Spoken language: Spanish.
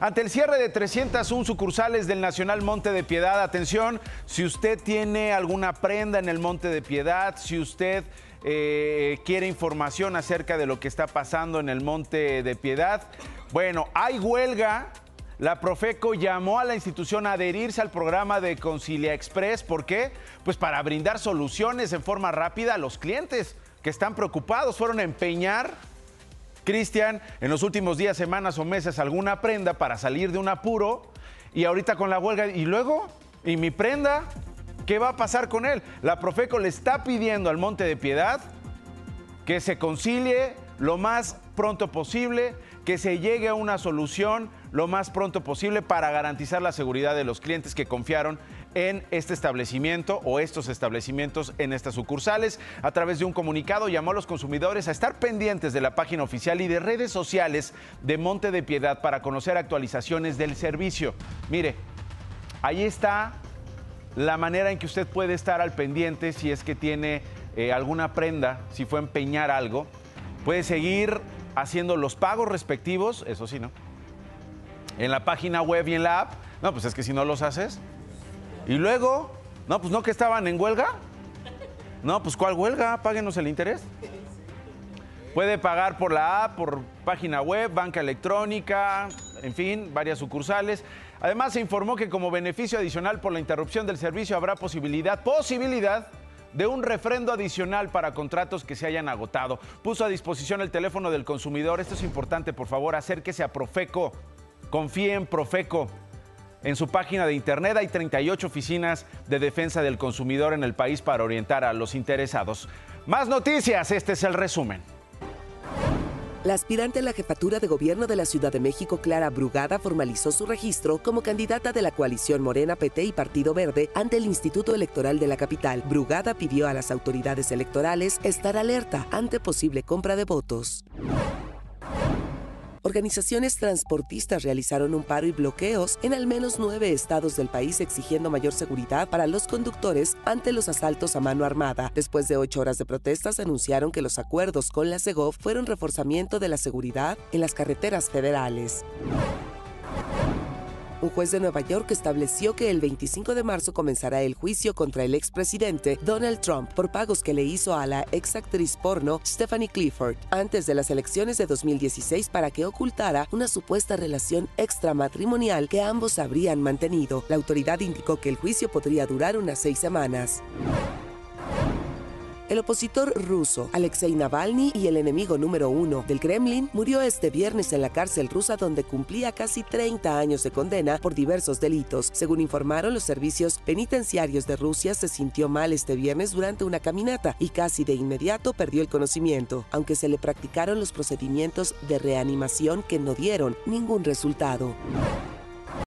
Ante el cierre de 301 sucursales del Nacional Monte de Piedad, atención, si usted tiene alguna prenda en el Monte de Piedad, si usted eh, quiere información acerca de lo que está pasando en el Monte de Piedad, bueno, hay huelga. La Profeco llamó a la institución a adherirse al programa de Concilia Express. ¿Por qué? Pues para brindar soluciones en forma rápida a los clientes que están preocupados. Fueron a empeñar Cristian, en los últimos días, semanas o meses alguna prenda para salir de un apuro y ahorita con la huelga, ¿y luego? ¿Y mi prenda? ¿Qué va a pasar con él? La Profeco le está pidiendo al Monte de Piedad que se concilie lo más pronto posible, que se llegue a una solución lo más pronto posible para garantizar la seguridad de los clientes que confiaron en este establecimiento o estos establecimientos en estas sucursales. A través de un comunicado llamó a los consumidores a estar pendientes de la página oficial y de redes sociales de Monte de Piedad para conocer actualizaciones del servicio. Mire, ahí está la manera en que usted puede estar al pendiente si es que tiene eh, alguna prenda, si fue empeñar algo. Puede seguir haciendo los pagos respectivos, eso sí, ¿no? En la página web y en la app. No, pues es que si no los haces, y luego, no, pues no que estaban en huelga. No, pues ¿cuál huelga? Páguenos el interés. Puede pagar por la app, por página web, banca electrónica, en fin, varias sucursales. Además, se informó que como beneficio adicional por la interrupción del servicio habrá posibilidad, posibilidad de un refrendo adicional para contratos que se hayan agotado. Puso a disposición el teléfono del consumidor. Esto es importante, por favor, acérquese a Profeco. Confíe en Profeco. En su página de internet hay 38 oficinas de defensa del consumidor en el país para orientar a los interesados. Más noticias, este es el resumen. La aspirante a la jefatura de gobierno de la Ciudad de México, Clara Brugada, formalizó su registro como candidata de la coalición Morena, PT y Partido Verde ante el Instituto Electoral de la capital. Brugada pidió a las autoridades electorales estar alerta ante posible compra de votos. Organizaciones transportistas realizaron un paro y bloqueos en al menos nueve estados del país exigiendo mayor seguridad para los conductores ante los asaltos a mano armada. Después de ocho horas de protestas, anunciaron que los acuerdos con la CEGOV fueron reforzamiento de la seguridad en las carreteras federales. Un juez de Nueva York estableció que el 25 de marzo comenzará el juicio contra el expresidente Donald Trump por pagos que le hizo a la exactriz porno Stephanie Clifford antes de las elecciones de 2016 para que ocultara una supuesta relación extramatrimonial que ambos habrían mantenido. La autoridad indicó que el juicio podría durar unas seis semanas. El opositor ruso Alexei Navalny y el enemigo número uno del Kremlin murió este viernes en la cárcel rusa donde cumplía casi 30 años de condena por diversos delitos. Según informaron los servicios penitenciarios de Rusia, se sintió mal este viernes durante una caminata y casi de inmediato perdió el conocimiento, aunque se le practicaron los procedimientos de reanimación que no dieron ningún resultado.